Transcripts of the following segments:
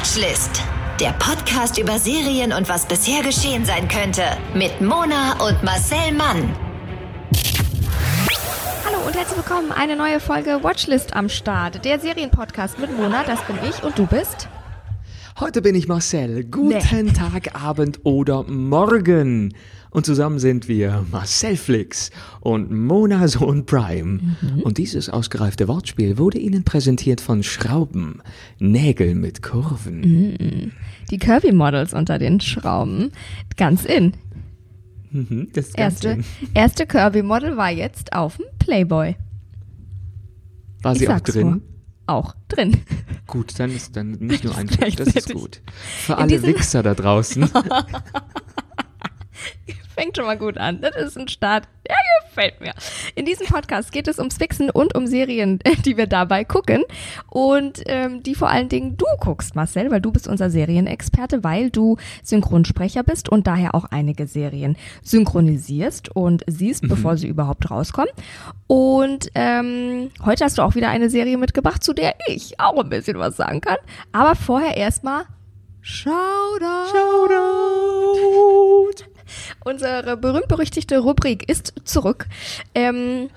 Watchlist. Der Podcast über Serien und was bisher geschehen sein könnte. Mit Mona und Marcel Mann. Hallo und herzlich willkommen. Eine neue Folge Watchlist am Start. Der Serienpodcast mit Mona, das bin ich und du bist. Heute bin ich Marcel. Guten nee. Tag, Abend oder Morgen. Und zusammen sind wir Marcel Flix und Mona Sohn Prime. Mhm. Und dieses ausgereifte Wortspiel wurde Ihnen präsentiert von Schrauben. Nägel mit Kurven. Mhm. Die Kirby-Models unter den Schrauben. Ganz in. Mhm, das erste, erste Kirby-Model war jetzt auf dem Playboy. War sie auch drin? So. Auch drin. Gut, dann ist dann nicht nur ein Stück, das ist gut. Für alle Wichser da draußen. Fängt schon mal gut an. Das ist ein Start. Der gefällt mir. In diesem Podcast geht es ums Fixen und um Serien, die wir dabei gucken. Und ähm, die vor allen Dingen du guckst, Marcel, weil du bist unser Serienexperte, weil du Synchronsprecher bist und daher auch einige Serien synchronisierst und siehst, mhm. bevor sie überhaupt rauskommen. Und ähm, heute hast du auch wieder eine Serie mitgebracht, zu der ich auch ein bisschen was sagen kann. Aber vorher erstmal Shoutout. Shoutout. Unsere berühmt-berüchtigte Rubrik ist zurück. Ähm,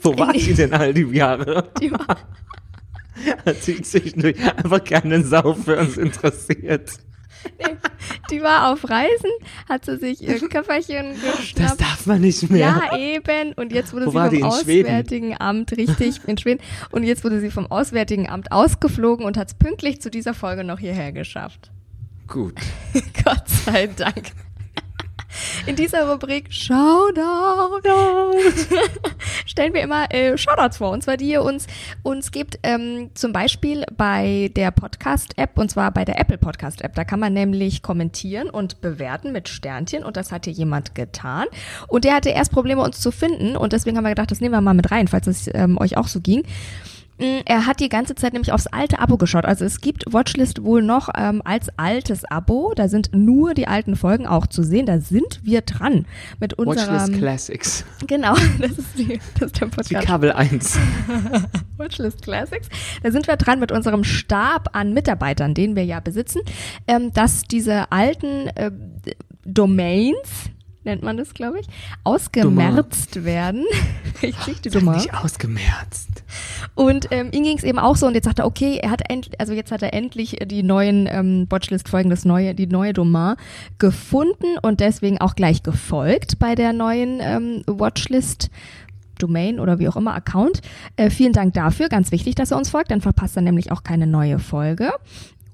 Wo war sie denn all die Jahre? Die war Hat sie sich einfach keine Sau für uns interessiert. Nee, die war auf Reisen, hat sie sich ihr Köfferchen geschnappt. Das darf man nicht mehr. Ja, eben. Und jetzt wurde Wo sie vom Auswärtigen Schweden? Amt, richtig, in Schweden. Und jetzt wurde sie vom Auswärtigen Amt ausgeflogen und hat es pünktlich zu dieser Folge noch hierher geschafft. Gut. Gott sei Dank. In dieser Rubrik Shoutout stellen wir immer äh, Shoutouts vor. Und zwar die ihr uns, uns gibt, ähm, zum Beispiel bei der Podcast-App, und zwar bei der Apple Podcast-App. Da kann man nämlich kommentieren und bewerten mit Sternchen. Und das hat hier jemand getan. Und der hatte erst Probleme, uns zu finden. Und deswegen haben wir gedacht, das nehmen wir mal mit rein, falls es ähm, euch auch so ging. Er hat die ganze Zeit nämlich aufs alte Abo geschaut. Also es gibt Watchlist wohl noch ähm, als altes Abo. Da sind nur die alten Folgen auch zu sehen. Da sind wir dran mit unserem Watchlist Classics. Genau, das ist, die, das ist der Podcast. Die Kabel 1. Watchlist Classics. Da sind wir dran mit unserem Stab an Mitarbeitern, den wir ja besitzen, ähm, dass diese alten äh, Domains, nennt man das, glaube ich, ausgemerzt Dummer. werden. Richtig, die Dummer. Nicht ausgemerzt. Und ähm, ihm ging es eben auch so und jetzt sagt er, okay, er hat endlich, also jetzt hat er endlich die neuen ähm, Watchlist-Folgen, das neue, die neue Domain gefunden und deswegen auch gleich gefolgt bei der neuen ähm, Watchlist. Domain oder wie auch immer Account. Äh, vielen Dank dafür. Ganz wichtig, dass er uns folgt. Dann verpasst er nämlich auch keine neue Folge.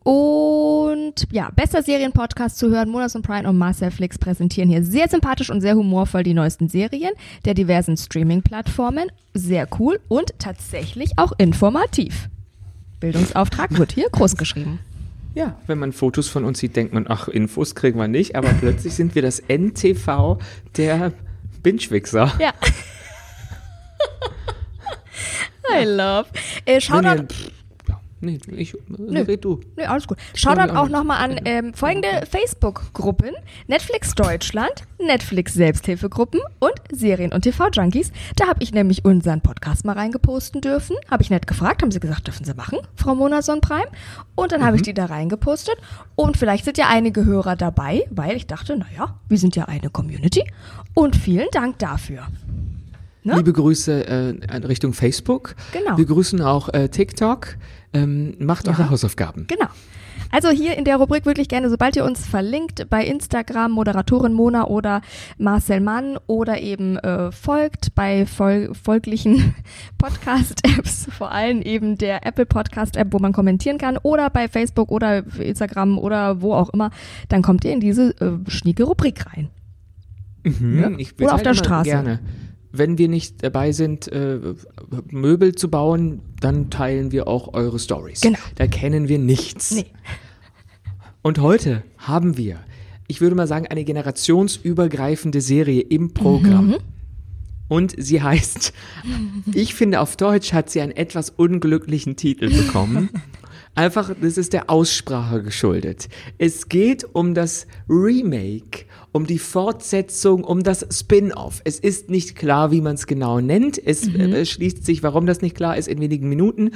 Und ja, bester Serienpodcast zu hören. Monas und Prime und Marcel Flix präsentieren hier sehr sympathisch und sehr humorvoll die neuesten Serien der diversen Streaming-Plattformen. Sehr cool und tatsächlich auch informativ. Bildungsauftrag wird hier groß geschrieben. Ja, wenn man Fotos von uns sieht, denkt man, ach, Infos kriegen wir nicht, aber plötzlich sind wir das NTV der Binge-Wichser. Ja. I love. Äh, Shoutout. Nee, ich, Nö. red du. Nee, alles gut. Schaut dann auch nochmal an ähm, folgende Facebook-Gruppen. Netflix Deutschland, Netflix Selbsthilfegruppen und Serien- und TV-Junkies. Da habe ich nämlich unseren Podcast mal reingeposten dürfen. Habe ich nett gefragt, haben sie gesagt, dürfen sie machen, Frau Mona Sonnenprime. Und dann mhm. habe ich die da reingepostet. Und vielleicht sind ja einige Hörer dabei, weil ich dachte, naja, wir sind ja eine Community. Und vielen Dank dafür. Ne? Liebe Grüße äh, Richtung Facebook. Genau. Wir grüßen auch äh, TikTok. Ähm, macht ja. eure Hausaufgaben. Genau. Also hier in der Rubrik wirklich gerne, sobald ihr uns verlinkt bei Instagram, Moderatorin Mona oder Marcel Mann oder eben äh, folgt bei fol folglichen Podcast-Apps, vor allem eben der Apple Podcast-App, wo man kommentieren kann oder bei Facebook oder Instagram oder wo auch immer, dann kommt ihr in diese äh, schnieke Rubrik rein. Mhm, ja? oder auf der Straße. Gerne wenn wir nicht dabei sind, äh, Möbel zu bauen, dann teilen wir auch eure Stories. Genau. Da kennen wir nichts. Nee. Und heute haben wir, ich würde mal sagen, eine generationsübergreifende Serie im Programm. Mhm. Und sie heißt, ich finde auf Deutsch hat sie einen etwas unglücklichen Titel bekommen. Einfach, das ist der Aussprache geschuldet. Es geht um das Remake, um die Fortsetzung, um das Spin-off. Es ist nicht klar, wie man es genau nennt. Es Mhm. äh, schließt sich, warum das nicht klar ist, in wenigen Minuten.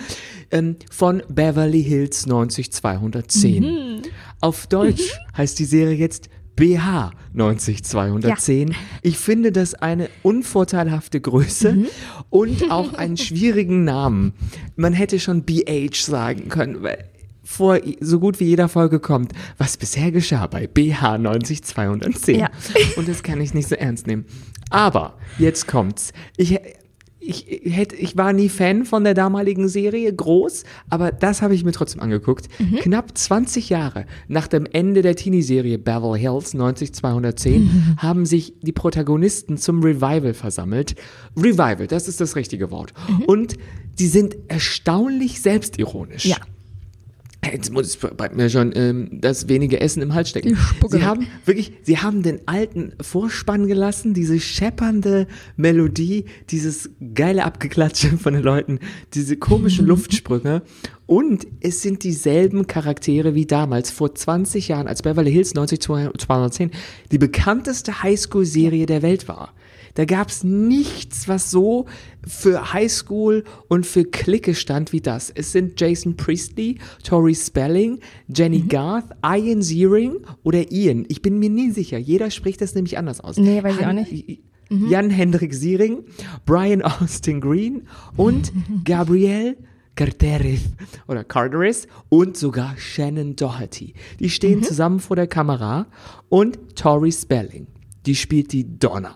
Ähm, von Beverly Hills 90210. Mhm. Auf Deutsch heißt die Serie jetzt BH 90210. Ich finde das eine unvorteilhafte Größe Mhm. Und auch einen schwierigen Namen. Man hätte schon BH sagen können, weil vor so gut wie jeder Folge kommt, was bisher geschah bei BH 90210. Ja. Und das kann ich nicht so ernst nehmen. Aber jetzt kommt's. Ich, ich, hätte, ich war nie Fan von der damaligen Serie, groß, aber das habe ich mir trotzdem angeguckt. Knapp 20 Jahre nach dem Ende der Teenie-Serie Beverly Hills 90210 haben sich die Protagonisten zum Revival versammelt. Revival, das ist das richtige Wort. Und die sind erstaunlich selbstironisch. Ja. Jetzt muss bei mir schon ähm, das wenige Essen im Hals stecken. Sie haben wirklich, sie haben den alten Vorspann gelassen, diese scheppernde Melodie, dieses geile Abgeklatsche von den Leuten, diese komischen Luftsprünge. Und es sind dieselben Charaktere wie damals, vor 20 Jahren, als Beverly Hills 90210 die bekannteste Highschool-Serie der Welt war. Da gab's nichts, was so für Highschool und für Clique stand wie das. Es sind Jason Priestley, Tori Spelling, Jenny Garth, Ian Ziering oder Ian. Ich bin mir nie sicher. Jeder spricht das nämlich anders aus. Nee, weiß ich auch nicht. Jan-Hendrik Siering, Brian Austin Green und Gabrielle Carteris oder Carteris und sogar Shannon Doherty. Die stehen zusammen vor der Kamera und Tori Spelling, die spielt die Donna.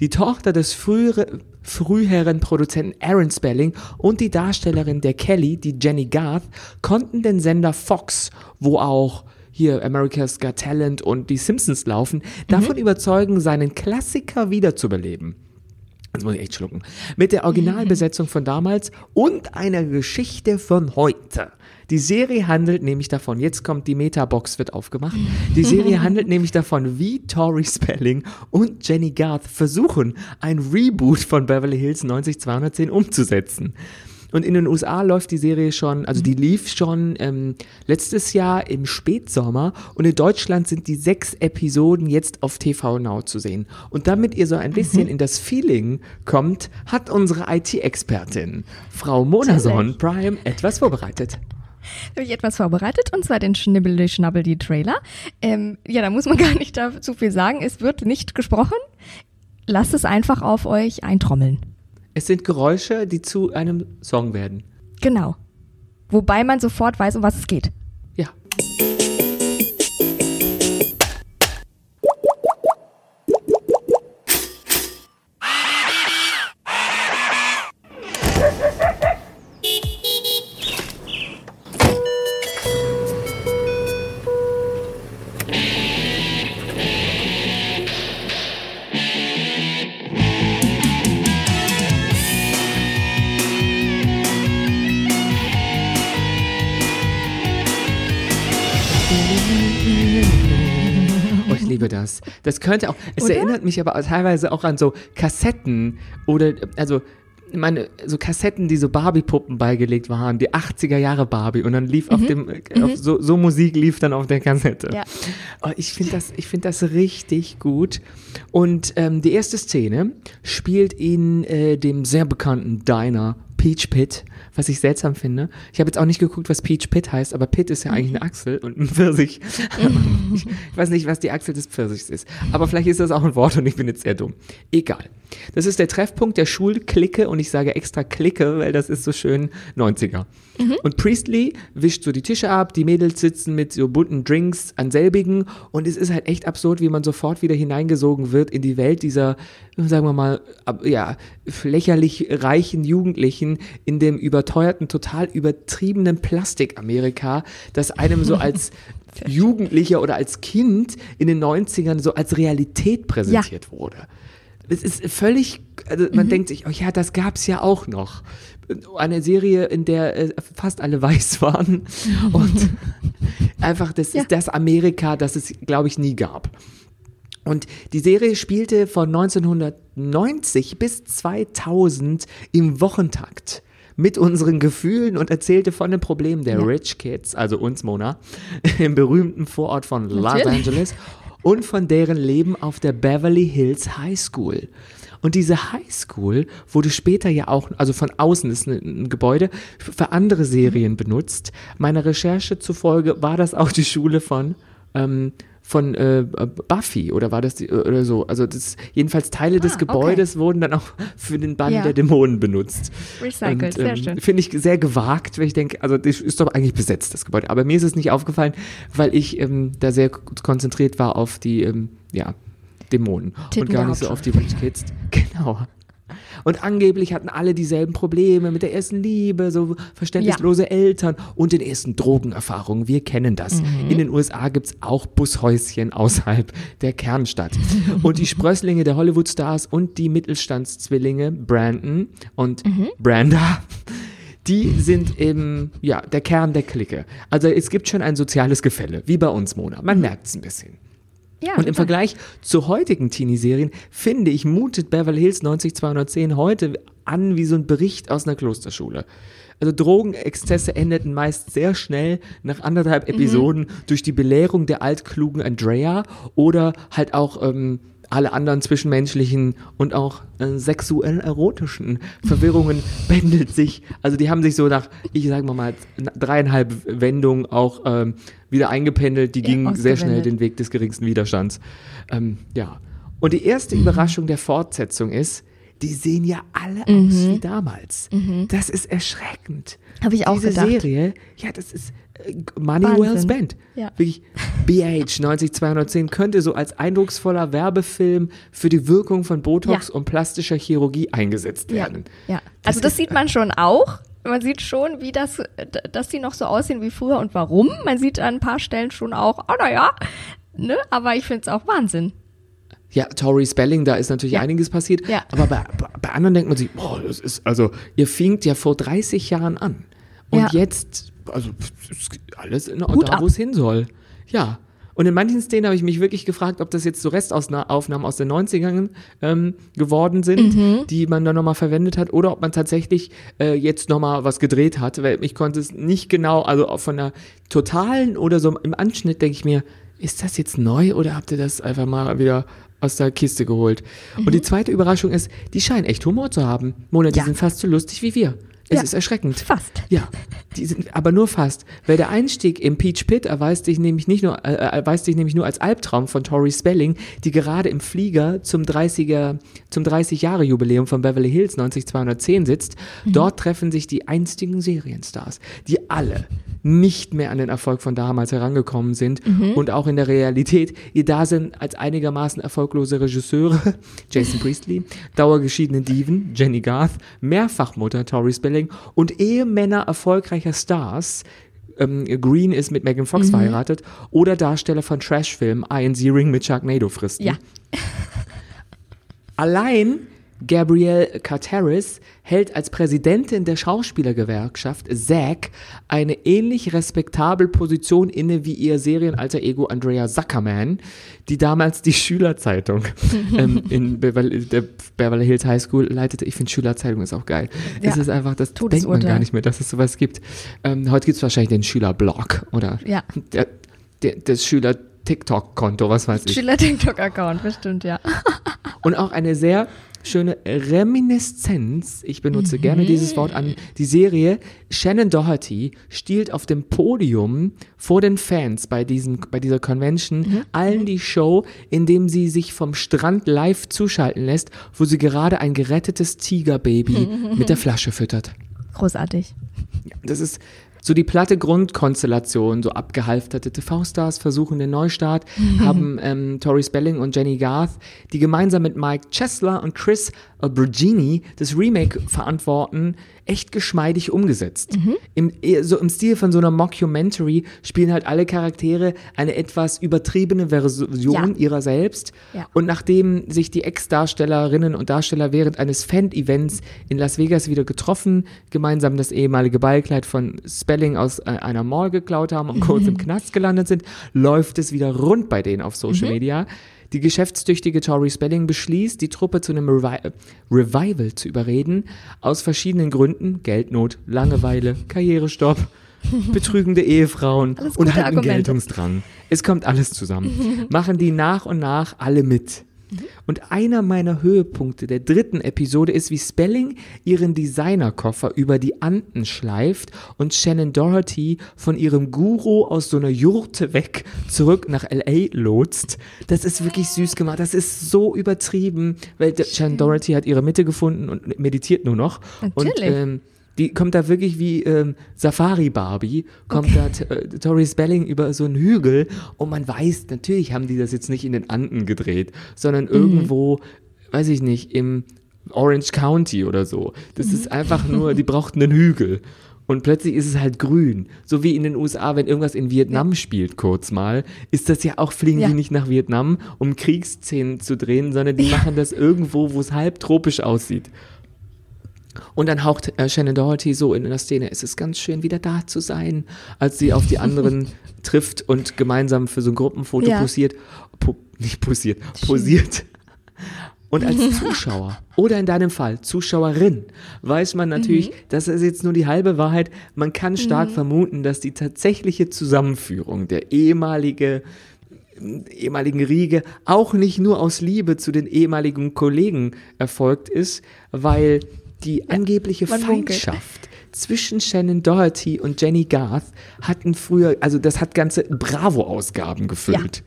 Die Tochter des frühere, früheren Produzenten Aaron Spelling und die Darstellerin der Kelly, die Jenny Garth, konnten den Sender Fox, wo auch hier America's Got Talent und die Simpsons laufen, davon überzeugen, seinen Klassiker wiederzubeleben. Jetzt muss ich echt schlucken. Mit der Originalbesetzung von damals und einer Geschichte von heute. Die Serie handelt nämlich davon, jetzt kommt die Metabox, wird aufgemacht. Die Serie handelt nämlich davon, wie Tori Spelling und Jenny Garth versuchen, ein Reboot von Beverly Hills 90210 umzusetzen. Und in den USA läuft die Serie schon, also die lief schon ähm, letztes Jahr im Spätsommer und in Deutschland sind die sechs Episoden jetzt auf TV Now zu sehen. Und damit ihr so ein bisschen in das Feeling kommt, hat unsere IT-Expertin, Frau Monason Prime, etwas vorbereitet. habe ich etwas vorbereitet und zwar den Schnibbel Schnabbel die Trailer. Ähm, ja, da muss man gar nicht dazu viel sagen. Es wird nicht gesprochen. Lasst es einfach auf euch eintrommeln. Es sind Geräusche, die zu einem Song werden. Genau. Wobei man sofort weiß, um was es geht. Ja. Das. Könnte auch, es Oder? erinnert mich aber teilweise auch an so Kassetten oder, also, meine, so Kassetten, die so Barbie-Puppen beigelegt waren, die 80er Jahre Barbie und dann lief auf dem, äh, auf so, so Musik lief dann auf der Kassette. Ja. Oh, ich finde das, ich finde das richtig gut. Und ähm, die erste Szene spielt in äh, dem sehr bekannten Diner Peach Pit, was ich seltsam finde. Ich habe jetzt auch nicht geguckt, was Peach Pit heißt, aber Pit ist ja eigentlich eine Achsel und ein Pfirsich. ich weiß nicht, was die Achsel des Pfirsichs ist. Aber vielleicht ist das auch ein Wort und ich bin jetzt sehr dumm. Egal. Das ist der Treffpunkt der Schulklicke und ich sage extra Clique, weil das ist so schön 90er. Und Priestley wischt so die Tische ab, die Mädels sitzen mit so bunten Drinks an selbigen. Und es ist halt echt absurd, wie man sofort wieder hineingesogen wird in die Welt dieser, sagen wir mal, ja, lächerlich reichen Jugendlichen in dem überteuerten, total übertriebenen Plastik-Amerika, das einem so als Jugendlicher oder als Kind in den 90ern so als Realität präsentiert wurde. Es ist völlig, also man denkt sich, oh ja, das gab's ja auch noch. Eine Serie, in der äh, fast alle weiß waren und einfach, das Ja. ist das Amerika, das es, glaube ich, nie gab. Und die Serie spielte von 1990 bis 2000 im Wochentakt mit unseren Gefühlen und erzählte von den Problemen der Ja. Rich Kids, also uns Mona, im berühmten Vorort von Los Natürlich. Angeles und von deren Leben auf der Beverly Hills High School. Und diese High School wurde später ja auch, also von außen ist ein, Gebäude, für andere Serien benutzt. Meiner Recherche zufolge war das auch die Schule von, ähm, von äh, Buffy oder war das die, oder so. Also das, jedenfalls Teile des Ah, okay. Gebäudes wurden dann auch für den Bann Ja. der Dämonen benutzt. Recycelt, Und, sehr ähm, schön. Finde ich sehr gewagt, weil ich denke, also das ist doch eigentlich besetzt, das Gebäude. Aber mir ist es nicht aufgefallen, weil ich ähm, da sehr konzentriert war auf die, ähm, ja, Dämonen Titten und gar nicht so auf die Rich Kids. Genau. Und angeblich hatten alle dieselben Probleme mit der ersten Liebe, so verständnislose Eltern und den ersten Drogenerfahrungen. Wir kennen das. Mhm. In den USA gibt es auch Bushäuschen außerhalb der Kernstadt. Und die Sprösslinge der Hollywood-Stars und die Mittelstandszwillinge Brandon und Mhm. Branda, die sind eben, ja, der Kern der Clique. Also es gibt schon ein soziales Gefälle, wie bei uns, Mona. Man merkt es ein bisschen. Ja, Und im. Vergleich zu heutigen Teenie-Serien, finde ich, mutet Beverly Hills 90210 heute an wie so ein Bericht aus einer Klosterschule. Also Drogenexzesse endeten meist sehr schnell nach anderthalb Mhm. Episoden durch die Belehrung der altklugen Andrea oder halt auch ähm, alle anderen zwischenmenschlichen und auch äh, sexuell erotischen Verwirrungen pendelt sich. Also die haben sich so nach, ich sage mal mal, dreieinhalb Wendungen auch ähm, wieder eingependelt. Die Ja, gingen sehr schnell den Weg des geringsten Widerstands. Ähm, ja. Und die erste Überraschung der Fortsetzung ist, die sehen ja alle aus wie damals. Das ist erschreckend. Hab ich auch Diese gedacht. Serie, ja, das ist äh, Money Wahnsinn. well spent. Ja. Wirklich, BH 90210 könnte so als eindrucksvoller Werbefilm für die Wirkung von Botox Ja. und plastischer Chirurgie eingesetzt Ja, werden. ja. Also das sieht man schon auch. Man sieht schon, wie das, dass die noch so aussehen wie früher und warum. Man sieht an ein paar Stellen schon auch, oh naja, ne? Aber ich finde es auch Wahnsinn. Ja, Tori Spelling, da ist natürlich Ja. einiges passiert. Ja. Aber bei, bei- bei anderen denkt man sich, boah, das ist, also, ihr fingt ja vor 30 Jahren an. Und Ja. jetzt, also, alles in, da, wo es hin soll. Ja. Und in manchen Szenen habe ich mich wirklich gefragt, ob das jetzt so Restaufnahmen aus den 90ern ähm, geworden sind, Mhm. die man dann nochmal verwendet hat, oder ob man tatsächlich äh, jetzt nochmal was gedreht hat, weil ich konnte es nicht genau, also von der totalen oder so im Anschnitt denke ich mir, ist das jetzt neu oder habt ihr das einfach mal wieder aus der Kiste geholt? Und die zweite Überraschung ist, die scheinen echt Humor zu haben. Mona, die Ja. sind fast so lustig wie wir. Es Ja. ist erschreckend. Fast. Ja, sind aber nur fast. Weil der Einstieg im Peach Pit erweist sich nämlich nicht nur, äh, erweist sich nämlich nur als Albtraum von Tori Spelling, die gerade im Flieger zum 30er, zum 30-Jahre-Jubiläum von Beverly Hills 90210 sitzt. Dort treffen sich die einstigen Serienstars, die alle nicht mehr an den Erfolg von damals herangekommen sind und auch in der Realität ihr Dasein als einigermaßen erfolglose Regisseure, Jason Priestley, dauergeschiedene Diven, Jenny Garth, Mehrfachmutter Tori Spelling und Ehemänner erfolgreicher Stars, ähm, Green ist mit Megan Fox verheiratet, oder Darsteller von Trashfilmen Ian Ziering mit Sharknado fristen. Ja. Allein Gabrielle Carteris hält als Präsidentin der Schauspielergewerkschaft SAG eine ähnlich respektabel Position inne wie ihr Serienalter Ego Andrea Zuckerman, die damals die Schülerzeitung ähm, in Beverly, der Beverly Hills High School leitete. Ich finde Schülerzeitung ist auch geil. Es Ja. ist einfach, das denkt man gar nicht mehr, dass es sowas gibt. Ähm, heute gibt es wahrscheinlich den Schülerblog oder Ja. der, der, das Schüler-TikTok-Konto, was weiß ich. Schüler TikTok-Account, bestimmt, ja. Und auch eine sehr schöne Reminiszenz, ich benutze gerne dieses Wort an die Serie. Shannon Doherty stiehlt auf dem Podium vor den Fans bei, diesem, bei dieser Convention allen die Show, indem sie sich vom Strand live zuschalten lässt, wo sie gerade ein gerettetes Tigerbaby mit der Flasche füttert. Großartig. Ja, das ist so die platte Grundkonstellation, so abgehalfterte TV-Stars versuchen den Neustart, haben ähm, Tori Spelling und Jenny Garth, die gemeinsam mit Mike Chesler und Chris Albergini das Remake verantworten, echt geschmeidig umgesetzt. Im, eher so Im Stil von so einer Mockumentary spielen halt alle Charaktere eine etwas übertriebene Version Ja. ihrer selbst. Ja. Und nachdem sich die Ex-Darstellerinnen und Darsteller während eines Fan-Events in Las Vegas wieder getroffen, gemeinsam das ehemalige Ballkleid von Spelling aus äh, einer Mall geklaut haben und kurz im Knast gelandet sind, läuft es wieder rund bei denen auf Social Media. Die geschäftstüchtige Tori Spelling beschließt, die Truppe zu einem Revi Revival zu überreden, aus verschiedenen Gründen, Geldnot, Langeweile, Karrierestopp, betrügende Ehefrauen und halt einen Argumente. Geltungsdrang. Es kommt alles zusammen. Machen die nach und nach alle mit. Und einer meiner Höhepunkte der dritten Episode ist, wie Spelling ihren Designerkoffer über die Anden schleift und Shannon Doherty von ihrem Guru aus so einer Jurte weg zurück nach L.A. lotst. Das ist wirklich süß gemacht. Das ist so übertrieben, weil Shannon Doherty hat ihre Mitte gefunden und meditiert nur noch. Und Natürlich. ähm, die kommt da wirklich wie ähm, Safari Barbie, kommt da T- äh, Tori Spelling über so einen Hügel und man weiß, natürlich haben die das jetzt nicht in den Anden gedreht, sondern irgendwo, weiß ich nicht, im Orange County oder so. Das ist einfach nur, die brauchten einen Hügel. Und plötzlich ist es halt grün. So wie in den USA, wenn irgendwas in Vietnam spielt, kurz mal, ist das ja auch, fliegen Ja. die nicht nach Vietnam, um Kriegsszenen zu drehen, sondern die machen das irgendwo, wo es halb tropisch aussieht. Und dann haucht äh, Shannon Doherty so in der Szene, es ist ganz schön wieder da zu sein, als sie auf die anderen trifft und gemeinsam für so ein Gruppenfoto Ja. posiert, po, nicht posiert, posiert. Und als Zuschauer oder in deinem Fall Zuschauerin weiß man natürlich, das ist jetzt nur die halbe Wahrheit. Man kann stark vermuten, dass die tatsächliche Zusammenführung der ehemalige ehemaligen Riege auch nicht nur aus Liebe zu den ehemaligen Kollegen erfolgt ist, weil die angebliche munkelt. Feindschaft zwischen Shannon Doherty und Jenny Garth hatten früher, also das hat ganze Bravo-Ausgaben gefüllt.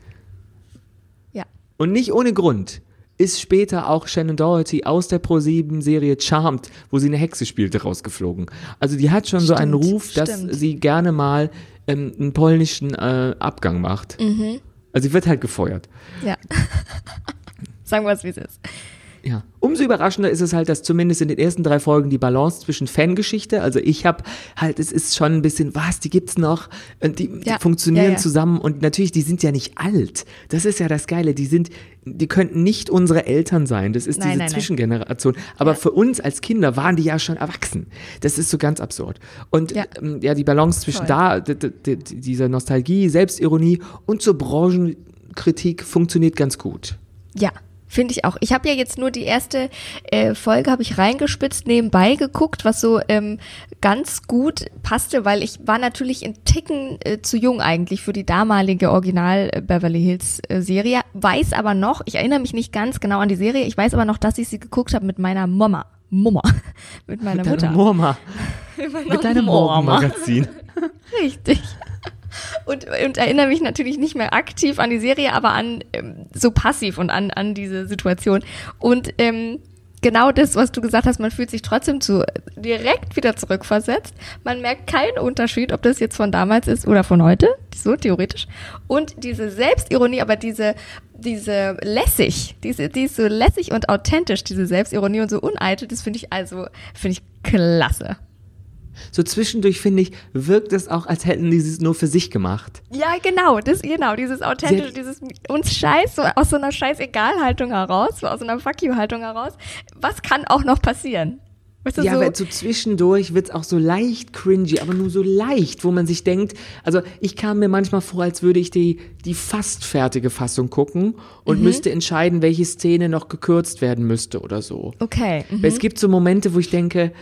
Ja. Und nicht ohne Grund ist später auch Shannon Doherty aus der Pro7-Serie Charmed, wo sie eine Hexe spielte, rausgeflogen. Also die hat schon so einen Stimmt, Ruf, dass stimmt. sie gerne mal ähm, einen polnischen äh, Abgang macht. Mhm. Also sie wird halt gefeuert. Ja. Sagen wir es, wie es ist. Ja. Umso überraschender ist es halt, dass zumindest in den ersten drei Folgen die Balance zwischen Fangeschichte, also ich habe halt, es ist schon ein bisschen, was, die gibt's noch, und die, die Ja. funktionieren Ja, ja. zusammen und natürlich, die sind ja nicht alt. Das ist ja das Geile, die sind, die könnten nicht unsere Eltern sein, das ist Nein, diese nein, nein. Zwischengeneration. Aber für uns als Kinder waren die ja schon erwachsen. Das ist so ganz absurd. Und ähm, ja die Balance zwischen Voll. da, dieser Nostalgie, Selbstironie und zur Branchenkritik funktioniert ganz gut. Ja, finde ich auch. Ich habe ja jetzt nur die erste äh, Folge habe ich reingespitzt nebenbei geguckt, was so ähm, ganz gut passte, weil ich war natürlich in Ticken äh, zu jung eigentlich für die damalige Original äh, Beverly Hills äh, Serie, weiß aber noch, ich erinnere mich nicht ganz genau an die Serie, ich weiß aber noch, dass ich sie geguckt habe mit meiner Mama. Mama. mit meiner Mit Mutter. deiner Mama. meiner Mit deinem Mama. Morgenmagazin. Richtig. Und, und erinnere mich natürlich nicht mehr aktiv an die Serie, aber an ähm, so passiv und an, an diese Situation. Und ähm, genau das, was du gesagt hast, man fühlt sich trotzdem zu direkt wieder zurückversetzt. Man merkt keinen Unterschied, ob das jetzt von damals ist oder von heute, so theoretisch. Und diese Selbstironie, aber diese diese lässig, diese die ist so lässig und authentisch, diese Selbstironie und so uneitel, das finde ich also finde ich klasse. So zwischendurch, finde ich, wirkt es auch, als hätten die es nur für sich gemacht. Ja, genau, das, genau, dieses authentische, dieses uns scheiß, so aus so einer scheiß Egal-Haltung heraus, so aus so einer Fuck you-Haltung heraus. Was kann auch noch passieren? Weißt du, Ja, so, aber so zwischendurch wird es auch so leicht cringy, aber nur so leicht, wo man sich denkt, also ich kam mir manchmal vor, als würde ich die, die fast fertige Fassung gucken und müsste entscheiden, welche Szene noch gekürzt werden müsste oder so. okay. mhm. Es gibt so Momente, wo ich denke,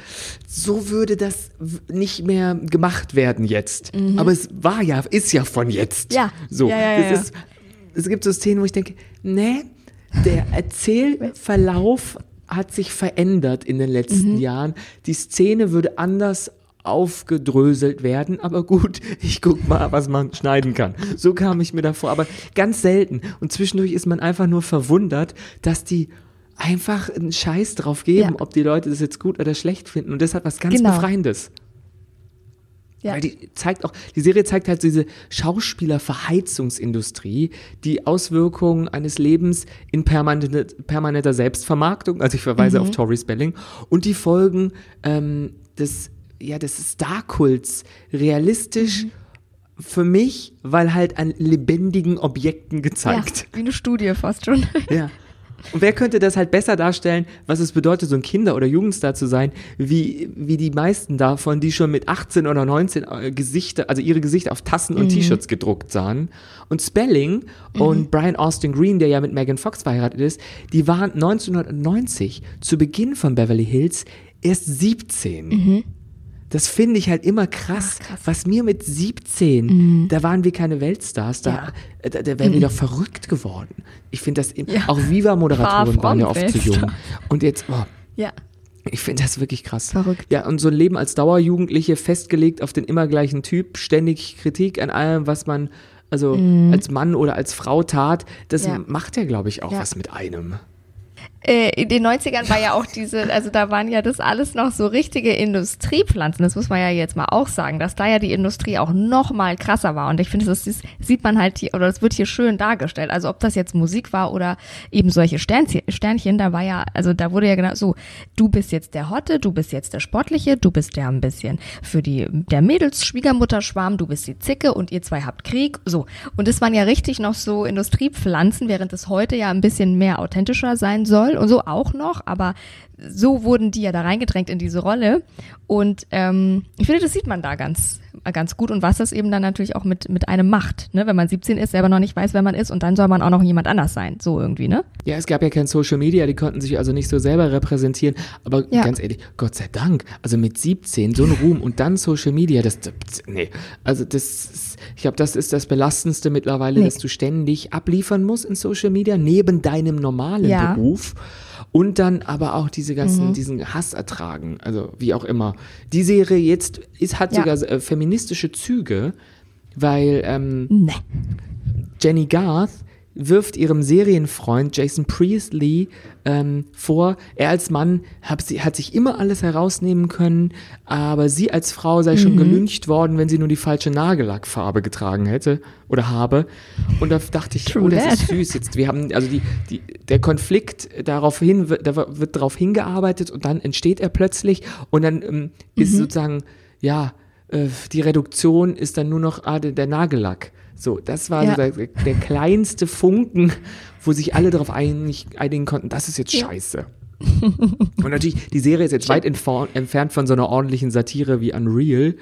so würde das nicht mehr gemacht werden jetzt. Aber es war ja, ist ja von jetzt. Ja. So. Ja, ja, ja, ja. Ist, es gibt so Szenen, wo ich denke, nee, der Erzählverlauf hat sich verändert in den letzten Mhm. Jahren. Die Szene würde anders aufgedröselt werden, aber gut, ich guck mal, was man schneiden kann. So kam ich mir davor, aber ganz selten. Und zwischendurch ist man einfach nur verwundert, dass die einfach einen Scheiß drauf geben, Ja. ob die Leute das jetzt gut oder schlecht finden. Und das hat was ganz Genau. Befreiendes. Ja. Weil die zeigt auch, die Serie zeigt halt diese Schauspielerverheizungsindustrie, die Auswirkungen eines Lebens in permanente, permanenter Selbstvermarktung, also ich verweise auf Tori Spelling, und die Folgen ähm, des, ja, des Star-Kults realistisch für mich, weil halt an lebendigen Objekten ja, gezeigt. wie eine Studie fast schon. Ja. Und wer könnte das halt besser darstellen, was es bedeutet, so ein Kinder- oder Jugendstar zu sein, wie, wie die meisten davon, die schon mit 18 oder 19 äh, Gesichter, also ihre Gesichter auf Tassen und Mhm. T-Shirts gedruckt sahen. Und Spelling und Brian Austin Green, der ja mit Megan Fox verheiratet ist, die waren 1990 zu Beginn von Beverly Hills erst 17. Das finde ich halt immer krass, Ach, krass. was mir mit 17, da waren wir keine Weltstars, da, Ja. äh, da, da wären wir doch verrückt geworden. Ich finde das, Ja. auch Viva-Moderatoren waren ja oft zu jung. Und jetzt, oh, Ja. ich finde das wirklich krass. Verrückt. Ja, und so ein Leben als Dauerjugendliche festgelegt auf den immer gleichen Typ, ständig Kritik an allem, was man also als Mann oder als Frau tat, das Mhm. Ja. macht ja, glaube ich, auch was mit einem. Äh, in den 90ern war ja auch diese, also da waren ja das alles noch so richtige Industriepflanzen, das muss man ja jetzt mal auch sagen, dass da ja die Industrie auch noch mal krasser war. Und ich finde, das ist, sieht man halt hier, oder das wird hier schön dargestellt, also ob das jetzt Musik war oder eben solche Sternchen, Sternchen, da war ja, also da wurde ja genau so, du bist jetzt der Hotte, du bist jetzt der Sportliche, du bist der ein bisschen für die, der Mädels Schwiegermutterschwarm, du bist die Zicke und ihr zwei habt Krieg, so. Und es waren ja richtig noch so Industriepflanzen, während es heute ja ein bisschen mehr authentischer sein soll und so auch noch, aber so wurden die ja da reingedrängt in diese Rolle. Und ähm, ich finde, das sieht man da ganz, ganz gut und was das eben dann natürlich auch mit, mit einem macht, ne? Wenn man 17 ist, selber noch nicht weiß, wer man ist und dann soll man auch noch jemand anders sein, so irgendwie, ne? Ja, es gab ja kein Social Media, die konnten sich also nicht so selber repräsentieren. Aber Ja. ganz ehrlich, Gott sei Dank, also mit 17 so ein Ruhm und dann Social Media, das, das nee, also das, ich glaube, das ist das Belastendste mittlerweile, Nee. dass du ständig abliefern musst in Social Media neben deinem normalen Ja. Mhm. Beruf. Und dann aber auch diese ganzen, diesen Hass ertragen, also wie auch immer. Die Serie jetzt ist, hat Ja. sogar äh, feministische Züge, weil ähm, Ne. Jenny Garth wirft ihrem Serienfreund Jason Priestley ähm, vor, er als Mann hat, sie, hat sich immer alles herausnehmen können, aber sie als Frau sei Mhm. schon gelüncht worden, wenn sie nur die falsche Nagellackfarbe getragen hätte oder habe. Und da dachte ich, True oh, das that. ist süß. Jetzt, wir haben, also die, die, der Konflikt darauf hin, wird- da wird darauf hingearbeitet und dann entsteht er plötzlich und dann ähm, ist Mhm. sozusagen, ja, äh, die Reduktion ist dann nur noch ah, der Nagellack. So, das war Ja. so der, der kleinste Funken, wo sich alle darauf einig, einigen konnten, das ist jetzt Ja. scheiße. Und natürlich, die Serie ist jetzt weit entfernt von so einer ordentlichen Satire wie Unreal,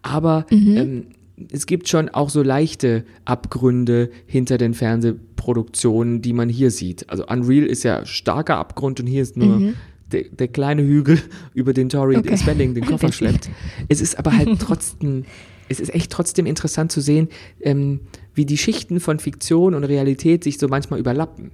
aber Mhm. ähm, es gibt schon auch so leichte Abgründe hinter den Fernsehproduktionen, die man hier sieht. Also Unreal ist ja starker Abgrund und hier ist nur der, der kleine Hügel, über den Tori Mhm. Okay. Spelling den Koffer schleppt. Es ist aber halt trotzdem, es ist echt trotzdem interessant zu sehen, ähm, wie die Schichten von Fiktion und Realität sich so manchmal überlappen.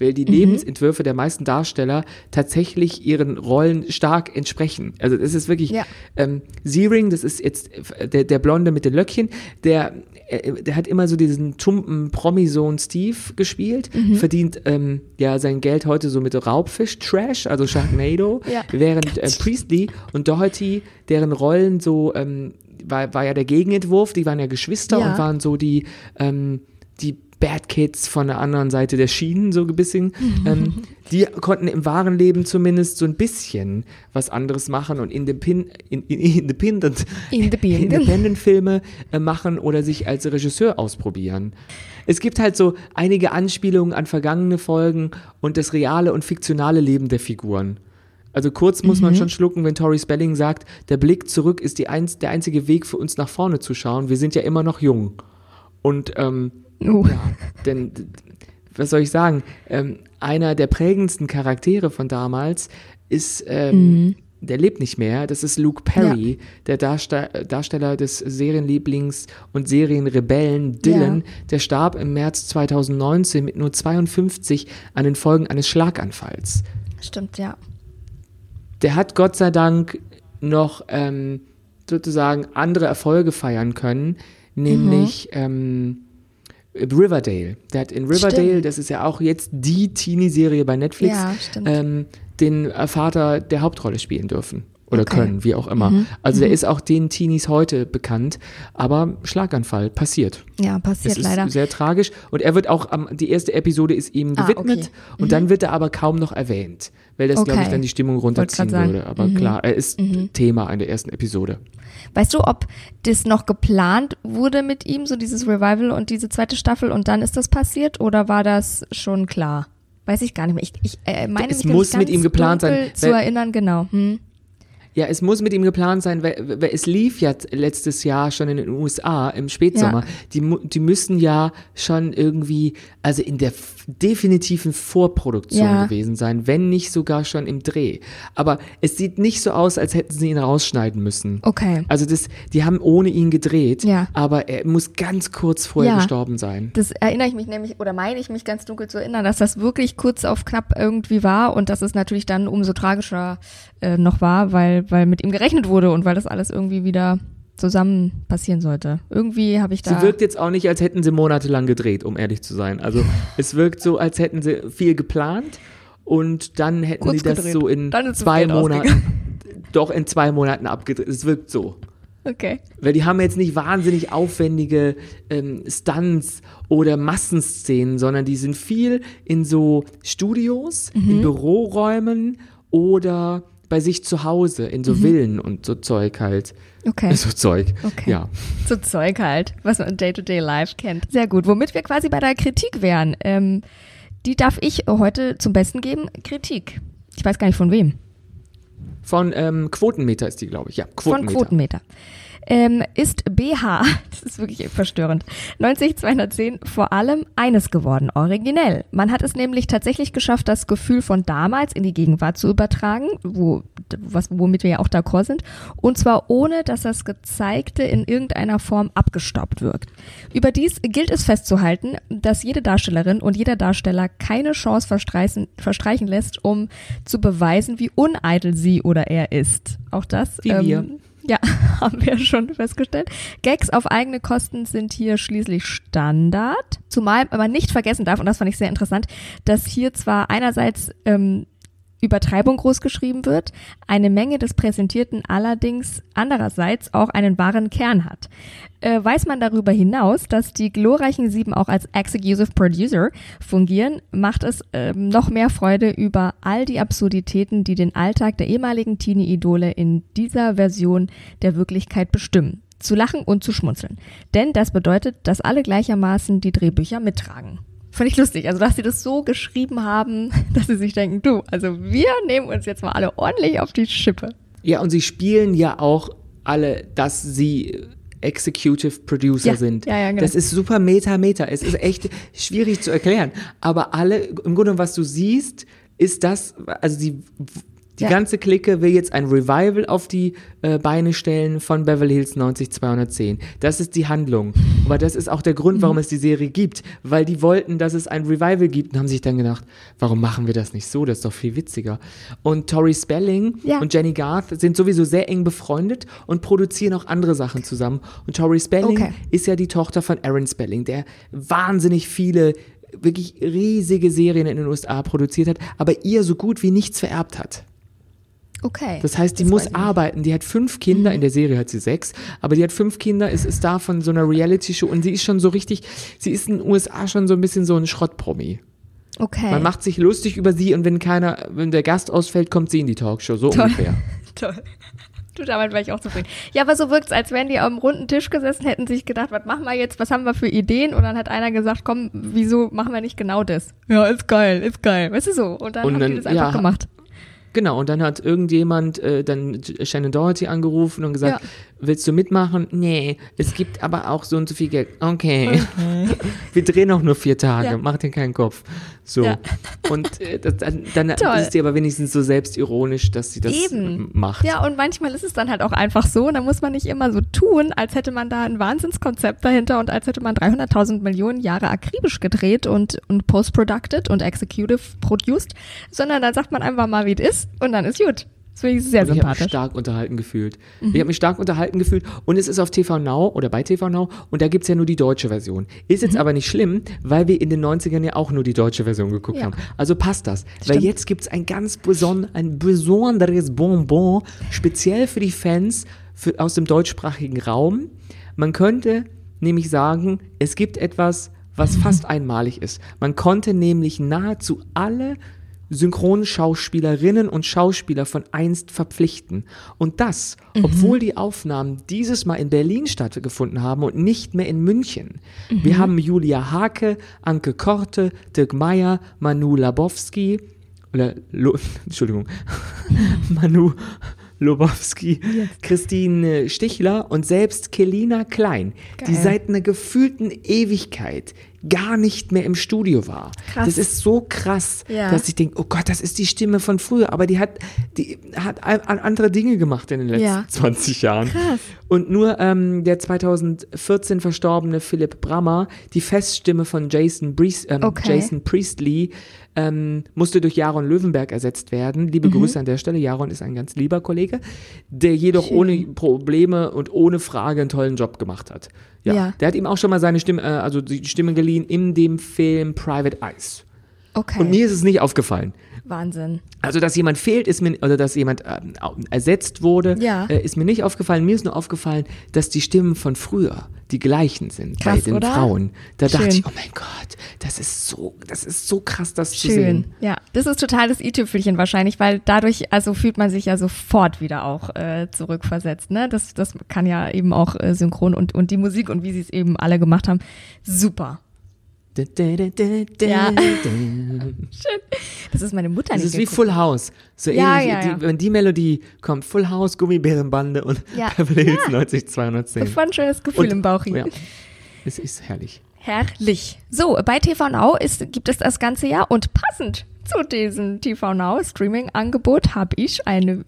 Weil die Lebensentwürfe der meisten Darsteller tatsächlich ihren Rollen stark entsprechen. Also es ist wirklich, Ja. ähm, Searing, das ist jetzt äh, der, der Blonde mit den Löckchen, der, äh, der hat immer so diesen tumpen Promi-Sohn Steve gespielt, verdient ähm, ja sein Geld heute so mit Raubfisch-Trash, also Sharknado, Ja. während äh, Priestley und Doherty, deren Rollen so, ähm, war, war ja der Gegenentwurf, die waren ja Geschwister Ja. und waren so die, ähm, die Bad Kids von der anderen Seite der Schienen, so ein bisschen. ähm, die konnten im wahren Leben zumindest so ein bisschen was anderes machen und indepin in, in, independent, Independent. independent Filme äh, machen oder sich als Regisseur ausprobieren. Es gibt halt so einige Anspielungen an vergangene Folgen und das reale und fiktionale Leben der Figuren. Also kurz muss man schon schlucken, wenn Tori Spelling sagt, der Blick zurück ist die einz der einzige Weg für uns nach vorne zu schauen. Wir sind ja immer noch jung. Und ähm, Uh. ja, denn was soll ich sagen? Ähm, einer der prägendsten Charaktere von damals ist, ähm, der lebt nicht mehr. Das ist Luke Perry, der Darste Darsteller des Serienlieblings und Serienrebellen Dylan. Ja. Der starb im März 2019 mit nur 52 an den Folgen eines Schlaganfalls. Stimmt, ja. Der hat Gott sei Dank noch ähm, sozusagen andere Erfolge feiern können, nämlich ähm, Riverdale. Der hat in Riverdale, Stimmt. das ist ja auch jetzt die Teenie-Serie bei Netflix, Ja, ähm, den Vater der Hauptrolle spielen dürfen. Oder Okay. können, wie auch immer. Also der ist auch den Teenies heute bekannt, aber Schlaganfall passiert. Ja, passiert ist leider. sehr tragisch und er wird auch am, die erste Episode ist ihm Ah, gewidmet okay. und dann wird er aber kaum noch erwähnt, weil das glaube ich Okay. dann die Stimmung runterziehen. Mhm. würde. Aber klar, er ist Thema in der ersten Episode. Weißt du, ob das noch geplant wurde mit ihm, so dieses Revival und diese zweite Staffel und dann ist das passiert oder war das schon klar? Weiß ich gar nicht mehr. Ich, ich äh, meine Es muss mit ihm geplant sein, zu erinnern, genau. Hm. Ja, es muss mit ihm geplant sein, weil, weil es lief ja letztes Jahr schon in den USA im Spätsommer. Ja. Die, die müssen ja schon irgendwie, also in der f- definitiven Vorproduktion Ja. gewesen sein, wenn nicht sogar schon im Dreh. Aber es sieht nicht so aus, als hätten sie ihn rausschneiden müssen. Okay. Also das, die haben ohne ihn gedreht, Ja. aber er muss ganz kurz vorher Ja. gestorben sein. Das erinnere ich mich nämlich, oder meine ich mich ganz dunkel zu erinnern, dass das wirklich kurz auf knapp irgendwie war und dass es natürlich dann umso tragischer äh, noch war, weil, weil mit ihm gerechnet wurde und weil das alles irgendwie wieder zusammen passieren sollte. Irgendwie habe ich da. Sie wirkt jetzt auch nicht, als hätten sie monatelang gedreht, um ehrlich zu sein. Also es wirkt so, als hätten sie viel geplant und dann hätten Kurz sie das gedreht. so in zwei Monaten, doch in zwei Monaten abgedreht. Es wirkt so. okay. Weil die haben jetzt nicht wahnsinnig aufwendige ähm, Stunts oder Massenszenen, sondern die sind viel in so Studios, Mhm. in Büroräumen oder bei sich zu Hause, in Mhm. so Villen und so Zeug halt. Okay. So Zeug. Okay. Ja. So Zeug halt, was man in Day-to-Day Life kennt. Sehr gut. Womit wir quasi bei der Kritik wären. Ähm, die darf ich heute zum Besten geben. Kritik. Ich weiß gar nicht von wem. Von ähm, Quotenmeter ist die, glaube ich. Ja, Von Quotenmeter. Ähm, ist BH, das ist wirklich verstörend, 90210 vor allem eines geworden, originell. Man hat es nämlich tatsächlich geschafft, das Gefühl von damals in die Gegenwart zu übertragen, wo, was, womit wir ja auch d'accord sind, und zwar ohne, dass das Gezeigte in irgendeiner Form abgestaubt wirkt. Überdies gilt es festzuhalten, dass jede Darstellerin und jeder Darsteller keine Chance verstreichen, verstreichen lässt, um zu beweisen, wie uneitel sie oder er ist. Auch das Wie wir. Ja, haben wir schon festgestellt. Gags auf eigene Kosten sind hier schließlich Standard. Zumal man nicht vergessen darf, und das fand ich sehr interessant, dass hier zwar einerseits ähm, Übertreibung groß geschrieben wird, eine Menge des Präsentierten allerdings andererseits auch einen wahren Kern hat. Äh, weiß man darüber hinaus, dass die glorreichen Sieben auch als Executive Producer fungieren, macht es ähm, noch mehr Freude über all die Absurditäten, die den Alltag der ehemaligen Teenie-Idole in dieser Version der Wirklichkeit bestimmen. Zu lachen und zu schmunzeln. Denn das bedeutet, dass alle gleichermaßen die Drehbücher mittragen. Fand ich lustig. Also, dass sie das so geschrieben haben, dass sie sich denken, du, also wir nehmen uns jetzt mal alle ordentlich auf die Schippe. Ja, und sie spielen ja auch alle, dass sie Executive Producer Ja, sind. ja, ja, genau. Das ist super meta, meta. Es ist echt schwierig zu erklären. Aber alle, im Grunde, was du siehst, ist das, also die, die Ja. ganze Clique will jetzt ein Revival auf die äh, Beine stellen von Beverly Hills 90210. Das ist die Handlung. Aber das ist auch der Grund, Mhm. warum es die Serie gibt. Weil die wollten, dass es ein Revival gibt und haben sich dann gedacht, warum machen wir das nicht so? Das ist doch viel witziger. Und Tori Spelling Ja. und Jenny Garth sind sowieso sehr eng befreundet und produzieren auch andere Sachen zusammen. Und Tori Spelling Okay. ist ja die Tochter von Aaron Spelling, der wahnsinnig viele, wirklich riesige Serien in den USA produziert hat, aber ihr so gut wie nichts vererbt hat. Okay. Das heißt, die weiß muss arbeiten. Die hat fünf Kinder, in der Serie hat sie sechs, aber die hat fünf Kinder, ist, ist da von so einer Reality-Show und sie ist schon so richtig, sie ist in den USA schon so ein bisschen so ein Schrottpromi. Okay. Man macht sich lustig über sie und wenn keiner, wenn der Gast ausfällt, kommt sie in die Talkshow, so Toll. ungefähr. Toll. Du, damit wäre ich auch zufrieden. Ja, aber so wirkt's, als wären die am runden Tisch gesessen, hätten sich gedacht, was machen wir jetzt, was haben wir für Ideen? Und dann hat einer gesagt, komm, wieso machen wir nicht genau das? Ja, ist geil, ist geil. Weißt du so? Und dann Und haben dann, die das einfach ja, gemacht. Genau, und dann hat irgendjemand äh, dann Shannon Doherty angerufen und gesagt, Ja. willst du mitmachen? Nee, es gibt aber auch so und so viel Geld. Okay. Wir drehen auch nur vier Tage, Ja. mach dir keinen Kopf. So. Ja. Und äh, das, dann, dann ist sie aber wenigstens so selbstironisch, dass sie das Eben. macht. Ja, und manchmal ist es dann halt auch einfach so. Und da muss man nicht immer so tun, als hätte man da ein Wahnsinnskonzept dahinter und als hätte man 300.000 Millionen Jahre akribisch gedreht und, und post-producted und executive produced, sondern dann sagt man einfach mal, wie es ist und dann ist gut. Das finde ich sehr Und ich habe mich sympathisch. stark unterhalten gefühlt. Mhm. Ich habe mich stark unterhalten gefühlt und es ist auf TV Now oder bei TV Now und da gibt's ja nur die deutsche Version. Ist Mhm. jetzt aber nicht schlimm, weil wir in den 90ern ja auch nur die deutsche Version geguckt Ja. haben. Also passt das. Weil Stimmt. jetzt gibt's ein ganz beson ein besonderes Bonbon, speziell für die Fans für, aus dem deutschsprachigen Raum. Man könnte nämlich sagen, es gibt etwas, was fast einmalig ist. Man konnte nämlich nahezu alle Synchronschauspielerinnen und Schauspieler von einst verpflichten. Und das, obwohl die Aufnahmen dieses Mal in Berlin stattgefunden haben und nicht mehr in München. Wir haben Julia Hake, Anke Korte, Dirk Meyer, Manu Labowski, oder, Lo, Entschuldigung, Manu Lobowski, Christine Stichler und selbst Kelina Klein, die Geil. seit einer gefühlten Ewigkeit gar nicht mehr im Studio war. Krass. Das ist so krass, Ja. dass ich denke, oh Gott, das ist die Stimme von früher, aber die hat, die hat an an andere Dinge gemacht in den letzten Ja. 20 Jahren. Krass. Und nur ähm, der 2014 verstorbene Philipp Brammer, die Feststimme von Jason, Brees, ähm, Okay. Jason Priestley, ähm, musste durch Jaron Löwenberg ersetzt werden. Liebe Mhm. Grüße an der Stelle. Jaron ist ein ganz lieber Kollege, der jedoch ohne Probleme und ohne Frage einen tollen Job gemacht hat. Ja. Ja. Der hat ihm auch schon mal seine Stimme, äh, also die Stimme geliehen in dem Film Private Eyes. Okay. Und mir ist es nicht aufgefallen. Wahnsinn. Also, dass jemand fehlt, ist mir, oder dass jemand au- ersetzt wurde, Ja. äh, ist mir nicht aufgefallen. Mir ist nur aufgefallen, dass die Stimmen von früher die gleichen sind bei Krass, den oder? Frauen. Da dachte Schön. ich, oh mein Gott, das ist so, das ist so krass, das zu Schön. sehen. Ja, das ist total das i-Tüpfelchen wahrscheinlich, weil dadurch, also fühlt man sich ja sofort wieder auch äh, zurückversetzt. Ne? Das, das kann ja eben auch äh, synchron und, und die Musik und wie sie es eben alle gemacht haben. Super. Da, da, da, Ja. da. Das ist meine Mutter Das nicht ist wie geguckt. Full House. So Ja, ähnlich, ja, ja. Die, wenn die Melodie kommt, Full House, Gummibärenbande und Ja. Beverly Hills 90 210. Sofort ein schönes Gefühl Und- im Bauch. Ja, es ist herrlich. Herrlich. So, bei TV Now ist, gibt es das ganze Jahr und passend zu diesem TV Now Streaming-Angebot habe ich eine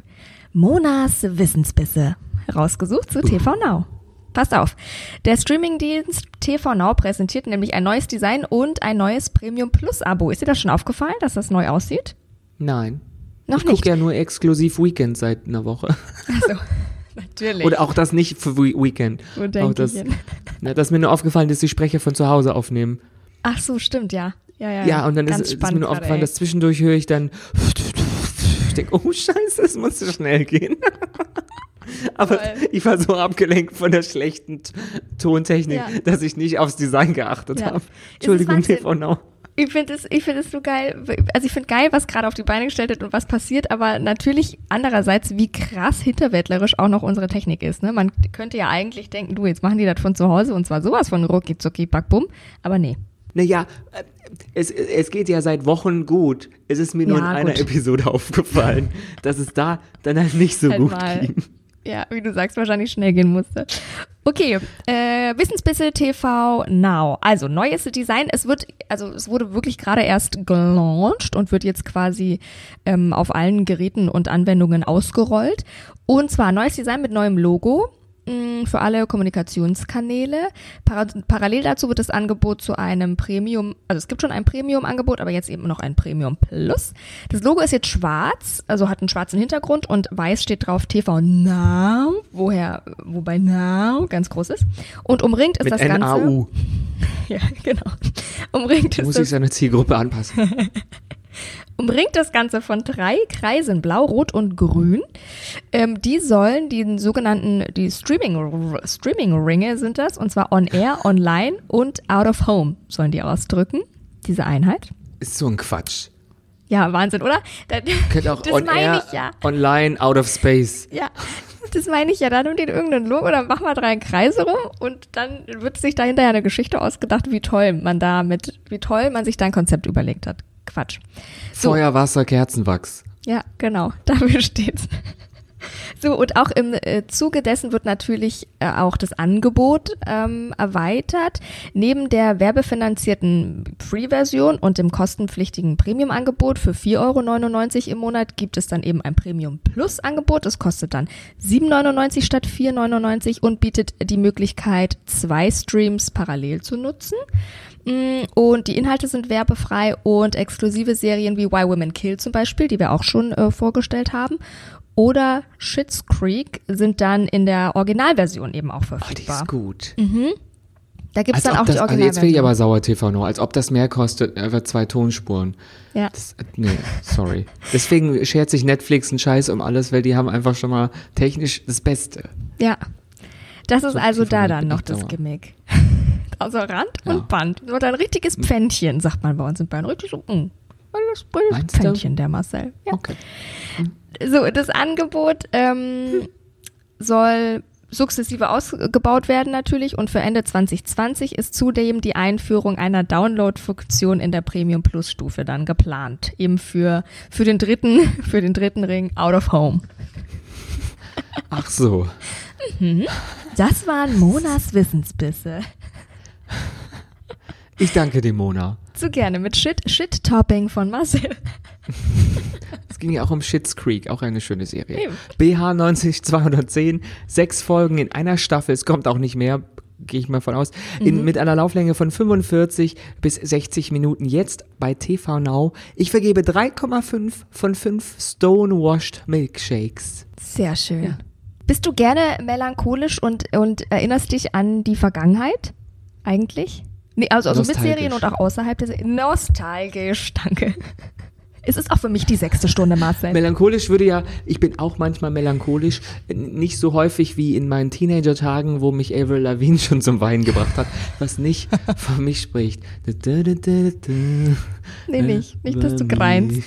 Monas Wissensbisse herausgesucht zu TV Now. Passt auf. Der Streamingdienst TV Now präsentiert nämlich ein neues Design und ein neues Premium Plus Abo. Ist dir das schon aufgefallen, dass das neu aussieht? Nein. Noch ich nicht. gucke ja nur exklusiv Weekend seit einer Woche. Also, natürlich. Oder auch das nicht für We- Weekend. Wo auch das, ich na, das ist mir nur aufgefallen, dass die Sprecher von zu Hause aufnehmen. Ach so, stimmt, ja. Ja, ja, Ja, und dann ist, ist mir nur aufgefallen, ey. dass zwischendurch höre ich dann. Ich denke, oh Scheiße, es muss so schnell gehen. Aber Toll. ich war so abgelenkt von der schlechten Tontechnik, Ja. dass ich nicht aufs Design geachtet Ja. habe. Entschuldigung, Wahnsinn. TV Now. Ich finde es, ich finde es so geil. Also ich finde geil, was gerade auf die Beine gestellt wird und was passiert, aber natürlich andererseits, wie krass hinterwäldlerisch auch noch unsere Technik ist. Ne? Man könnte ja eigentlich denken, du, jetzt machen die das von zu Hause und zwar sowas von rucki zucki back bumm, aber nee. Naja, äh, es, es geht ja seit Wochen gut. Es ist mir nur Ja, in einer gut. Episode aufgefallen, dass es da dann halt nicht so Halt gut mal. ging. Ja, wie du sagst, wahrscheinlich schnell gehen musste. Okay, äh, Wissensbisse TV Now. Also neues Design. Es wird, also es wurde wirklich gerade erst gelauncht und wird jetzt quasi ähm, auf allen Geräten und Anwendungen ausgerollt. Und zwar neues Design mit neuem Logo für alle Kommunikationskanäle. Para parallel dazu wird das Angebot zu einem Premium, also es gibt schon ein Premium-Angebot, aber jetzt eben noch ein Premium Plus. Das Logo ist jetzt schwarz, also hat einen schwarzen Hintergrund und weiß steht drauf TV Now, woher, wobei Now ganz groß ist. Und umringt ist Mit das Ganze. NAU. Ja, genau. Umringt ist Muss das ich seine Zielgruppe anpassen. umringt das Ganze von drei Kreisen, blau, rot und grün. Ähm, die sollen den sogenannten, die Streaming, Streaming-Ringe sind das, und zwar on air, online und out of home sollen die ausdrücken, diese Einheit. Ist so ein Quatsch. Ja, Wahnsinn, oder? Da, Könnte auch das on meine air, ich ja. online, out of space. Ja, das meine ich ja. Da nimmt ihr irgendein Logo oder mach mal drei Kreise rum und dann wird sich da hinterher eine Geschichte ausgedacht, wie toll man da mit, wie toll man sich da ein Konzept überlegt hat. Quatsch. So. Feuer, Wasser, Kerzenwachs. Ja, genau, dafür steht's. So, und auch im äh, Zuge dessen wird natürlich äh, auch das Angebot ähm, erweitert. Neben der werbefinanzierten Free-Version und dem kostenpflichtigen Premium-Angebot für 4,99 Euro im Monat gibt es dann eben ein Premium-Plus-Angebot. Das kostet dann 7,99 Euro statt 4,99 Euro und bietet die Möglichkeit, zwei Streams parallel zu nutzen. Mm, Und die Inhalte sind werbefrei und exklusive Serien wie Why Women Kill zum Beispiel, die wir auch schon äh, vorgestellt haben. Oder Schitt's Creek sind dann in der Originalversion eben auch Oh, die verfügbar. ist gut. da gibt es dann auch das, die also jetzt will ich Originalversion. aber Sauer TV noch, als ob das mehr kostet, einfach zwei Tonspuren. ja. Das, äh, nee, sorry. Deswegen schert sich Netflix einen Scheiß um alles, weil die haben einfach schon mal technisch das Beste. ja. Das ist So, also da von dann noch das sauer. Gimmick. Also Rand Ja. und Band. Wird ein richtiges Pfännchen, sagt man bei uns in Bayern. Richtig so. Mm. das du? Pfännchen, der Marcel. Ja. Okay. So, das Angebot ähm, soll sukzessive ausgebaut werden natürlich und für Ende 2020 ist zudem die Einführung einer Download-Funktion in der Premium Plus Stufe dann geplant. Eben für, für den dritten, für den dritten Ring Out of Home. Ach so. Das waren Monas Wissensbisse. Ich danke dir, Mona. Zu gerne mit Shit, Shit-Topping von Marcel. Es ging ja auch um Schitt's Creek, auch eine schöne Serie. Eben. BH 90210, sechs Folgen in einer Staffel, es kommt auch nicht mehr, gehe ich mal von aus, in, mit einer Lauflänge von 45 bis 60 Minuten jetzt bei TV Now. Ich vergebe 3,5 von 5 Stonewashed Milkshakes. Sehr schön. Bist du gerne melancholisch und, und erinnerst dich an die Vergangenheit? Eigentlich? Nee, also, also mit. Serien und auch außerhalb der Serien. Nostalgisch, danke. Es ist auch für mich die sechste Stunde, Marcel. Melancholisch würde ja, ich bin auch manchmal melancholisch, nicht so häufig wie in meinen Teenager-Tagen, wo mich Avril Lavigne schon zum Weinen gebracht hat, was nicht von mich spricht. nee, nicht. Nicht, dass du greinst.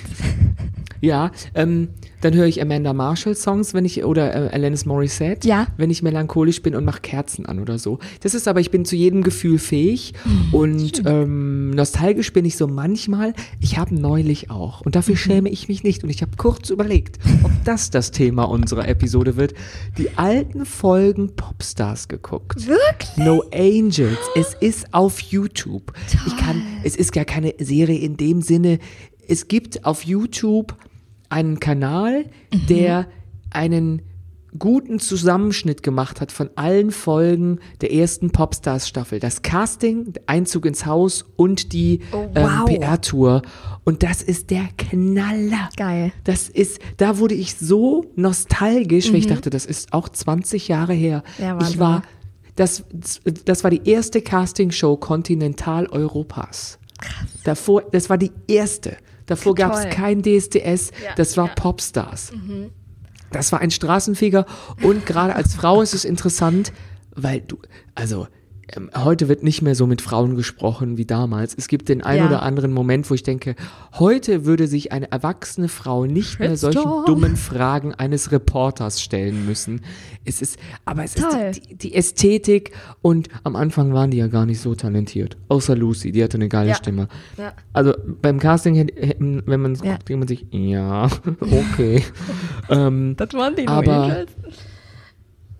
Ja, ähm, dann höre ich Amanda Marshall Songs, wenn ich oder äh, Alanis Morissette, Ja. wenn ich melancholisch bin und mache Kerzen an oder so. Das ist aber, ich bin zu jedem Gefühl fähig Hm, und ähm, nostalgisch bin ich so manchmal. Ich habe neulich auch und dafür Mhm. schäme ich mich nicht und ich habe kurz überlegt, ob das das Thema unserer Episode wird. Die alten Folgen Popstars geguckt. Wirklich? No Angels. Es ist auf YouTube. Ich kann, es ist gar keine Serie in dem Sinne. Es gibt auf YouTube einen Kanal, Mhm. der einen guten Zusammenschnitt gemacht hat von allen Folgen der ersten Popstars Staffel. Das Casting, der Einzug ins Haus und die Oh, ähm, wow. PR-Tour. Und das ist der Knaller. Geil. Das ist, da wurde ich so nostalgisch, weil ich dachte, das ist auch 20 Jahre her. Mhm. Ja, ich war, das, das war die erste Castingshow Kontinentaleuropas. Davor, das war die erste. Davor gab es kein DSDS, Ja, das war ja. Mhm. Popstars. Das war ein Straßenfeger und gerade als Frau ist es interessant, weil du, also ähm, heute wird nicht mehr so mit Frauen gesprochen wie damals. Es gibt den einen Ja. oder anderen Moment, wo ich denke, heute würde sich eine erwachsene Frau nicht mehr solchen dummen Fragen eines Reporters stellen müssen. Es ist, aber es Toll. ist die, die, Ästhetik und am Anfang waren die ja gar nicht so talentiert. Außer Lucy, die hatte eine geile Ja. Stimme. Ja. Also beim Casting, wenn man es Ja. guckt, denkt man sich, ja, okay. ähm, Das waren die Aber-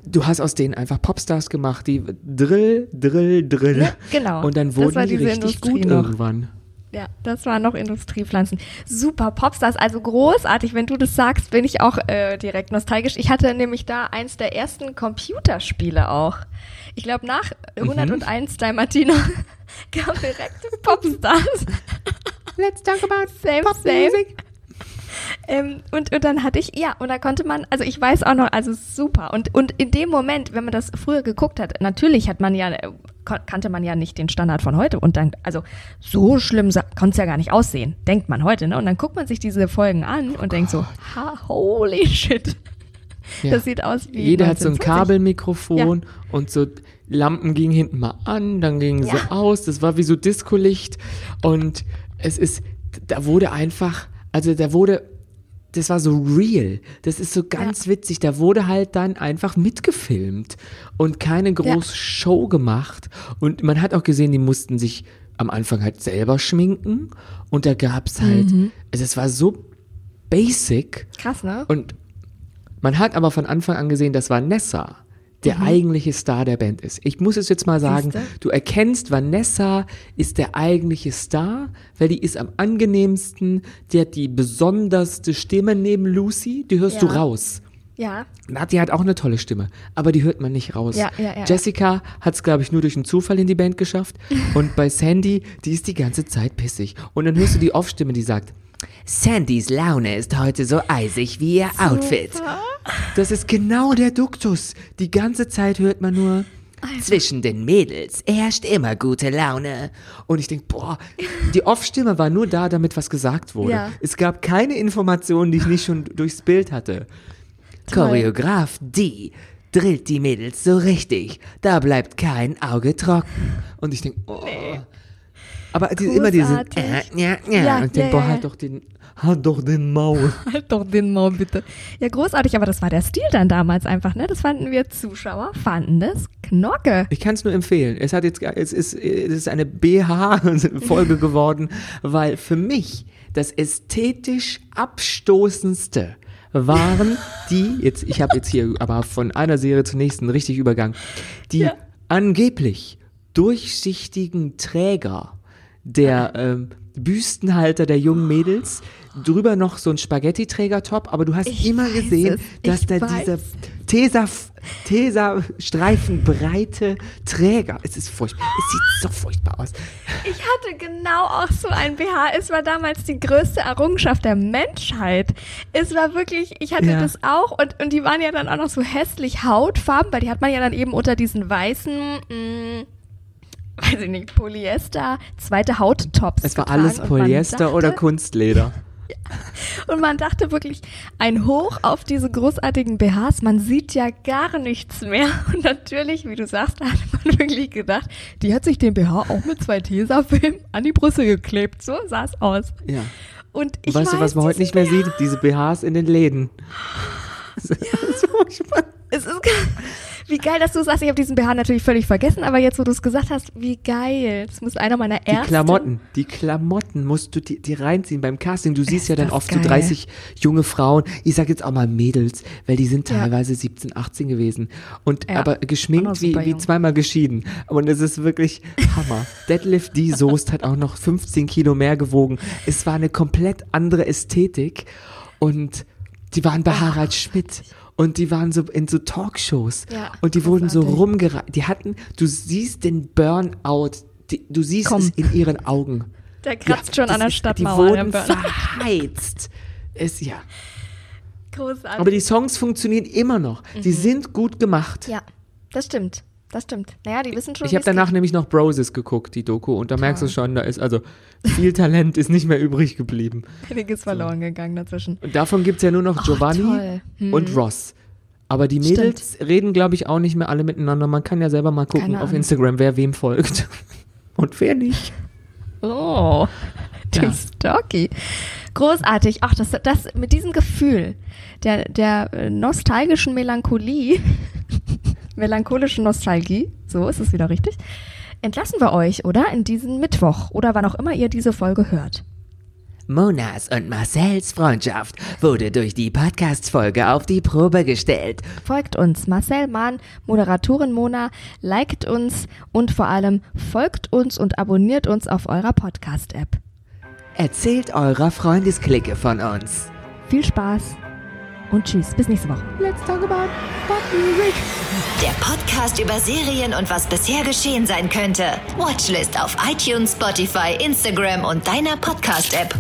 du hast aus denen einfach Popstars gemacht, die Drill, Drill, Drill. Ja, genau. Und dann wurden die richtig Industrie gut noch. irgendwann. Ja, das waren noch Industriepflanzen. Super, Popstars, also großartig. Wenn du das sagst, bin ich auch äh, direkt nostalgisch. Ich hatte nämlich da eins der ersten Computerspiele auch. Ich glaube, nach Mhm. 101 Dalmatiner kam direkt Popstars. Let's talk about Same, same. Ähm, und, und dann hatte ich, ja, und da konnte man, also ich weiß auch noch, also super. Und, und in dem Moment, wenn man das früher geguckt hat, natürlich hat man ja, äh, kannte man ja nicht den Standard von heute. Und dann, also so schlimm konnte es ja gar nicht aussehen, denkt man heute, ne? Und dann guckt man sich diese Folgen an und denkt so, ha, holy shit. Ja. Das sieht aus wie. Jeder hat so ein 1920. Kabelmikrofon und so Lampen gingen hinten mal an, dann gingen sie Ja. aus. Das war wie so Discolicht. Und es ist, da wurde einfach, also da wurde, das war so real. Das ist so ganz witzig. Da wurde halt dann einfach mitgefilmt und keine große Show gemacht. Und man hat auch gesehen, die mussten sich am Anfang halt selber schminken. Und da gab's halt, Mhm. also es war so basic. Krass, ne? Und man hat aber von Anfang an gesehen, dass Vanessa der eigentliche Star der Band ist. Ich muss es jetzt mal sagen, Siehste? du erkennst, Vanessa ist der eigentliche Star, weil die ist am angenehmsten, die hat die besonderste Stimme neben Lucy, die hörst du Ja. raus. Ja. Nati hat auch eine tolle Stimme, aber die hört man nicht raus. Ja, ja, ja. Jessica hat es, glaube ich, nur durch einen Zufall in die Band geschafft. Und bei Sandy, die ist die ganze Zeit pissig. Und dann hörst du die Off-Stimme, die sagt, Sandys Laune ist heute so eisig wie ihr Outfit. Das ist genau der Duktus. Die ganze Zeit hört man nur, zwischen den Mädels herrscht immer gute Laune. Und ich denke, boah, die Off-Stimme war nur da, damit was gesagt wurde. Ja. Es gab keine Informationen, die ich nicht schon durchs Bild hatte. Choreograf D drillt die Mädels so richtig. Da bleibt kein Auge trocken. Und ich denke, oh. Aber die, immer diese, äh, ja, ja, Ja, und den, ja, boah, ja, halt doch den, halt doch den Maul. Halt doch den Maul bitte. Ja, großartig, aber das war der Stil dann damals einfach, ne? Das fanden wir Zuschauer, fanden das Knorke. Ich kann es nur empfehlen. Es hat jetzt, es ist, es ist eine BH-Folge geworden, weil für mich das ästhetisch abstoßendste waren die, jetzt, ich habe jetzt hier aber von einer Serie zur nächsten richtig Übergang, die Ja. angeblich durchsichtigen Träger der ähm, Büstenhalter der jungen Mädels, drüber noch so ein Spaghetti-Träger-Top, aber du hast Ich immer gesehen, es. dass Ich da weiß. dieser Tesa, Tesa-Streifenbreite Träger, es ist furchtbar, es sieht so furchtbar aus. Ich hatte genau auch so ein BH. Es war damals die größte Errungenschaft der Menschheit. Es war wirklich, ich hatte Ja. das auch und, und die waren ja dann auch noch so hässlich Hautfarben, weil die hat man ja dann eben unter diesen weißen, mh, weiß ich nicht, Polyester, zweite Hauttops. Es war alles Polyester dachte, oder Kunstleder. Und man dachte wirklich, ein Hoch auf diese großartigen BHs, man sieht ja gar nichts mehr. Und natürlich, wie du sagst, da hat man wirklich gedacht, die hat sich den BH auch mit zwei Tesafilmen an die Brüste geklebt. So sah es aus. Ja. Und ich weißt du, weiß, was man heute nicht mehr BH, sieht? Diese BHs in den Läden. Das ist furchtbar. Es ist, ge- wie geil, dass du sagst, ich habe diesen BH natürlich völlig vergessen, aber jetzt, wo du es gesagt hast, wie geil. Das muss einer meiner Die ersten. Klamotten, die Klamotten musst du dir, dir reinziehen beim Casting. Du siehst ja dann oft geil. so 30 junge Frauen. Ich sag jetzt auch mal Mädels, weil die sind Ja. teilweise 17, 18 gewesen. Und Ja, aber geschminkt wie, wie zweimal geschieden. Und es ist wirklich Hammer. Deadlift D. Soest hat auch noch 15 Kilo mehr gewogen. Es war eine komplett andere Ästhetik. Und die waren bei Harald Schmidt. Und die waren so in so Talkshows. Ja, und die wurden so rumgereicht. Die hatten, du siehst den Burnout, die, du siehst Komm. es in ihren Augen. Der kratzt schon das an der ist- Stadtmauer. Die wurden verheizt. Es, ja. Großartig. Aber die Songs funktionieren immer noch. Die sind gut gemacht. Mhm. ja, das stimmt. Das stimmt. Naja, die wissen schon, Ich habe es danach geht. nämlich noch Broses geguckt, die Doku, und da merkst du schon, da ist also viel Talent ist nicht mehr übrig geblieben. Einiges verloren gegangen dazwischen. Und davon gibt's ja nur noch Giovanni toll. Hm. und Ross. Aber die Mädels reden, glaube ich, auch nicht mehr alle miteinander. Man kann ja selber mal gucken auf. Instagram, wer wem folgt. Und wer nicht. Oh, du Ja. Stalky. Großartig. Ach, das, das mit diesem Gefühl der, der äh, nostalgischen Melancholie, melancholischen Nostalgie, so ist es wieder richtig, entlassen wir euch, oder? In diesen Mittwoch oder wann auch immer ihr diese Folge hört. Monas und Marcells Freundschaft wurde durch die Podcast-Folge auf die Probe gestellt. Folgt uns, Marcel Mahn, Moderatorin Mona, liked uns und vor allem folgt uns und abonniert uns auf eurer Podcast-App. Erzählt eurer Freundesklicke von uns. Viel Spaß und tschüss, bis nächste Woche. Let's talk about pop music. Der Podcast über Serien und was bisher geschehen sein könnte. Watchlist auf iTunes, Spotify, Instagram und deiner Podcast-App.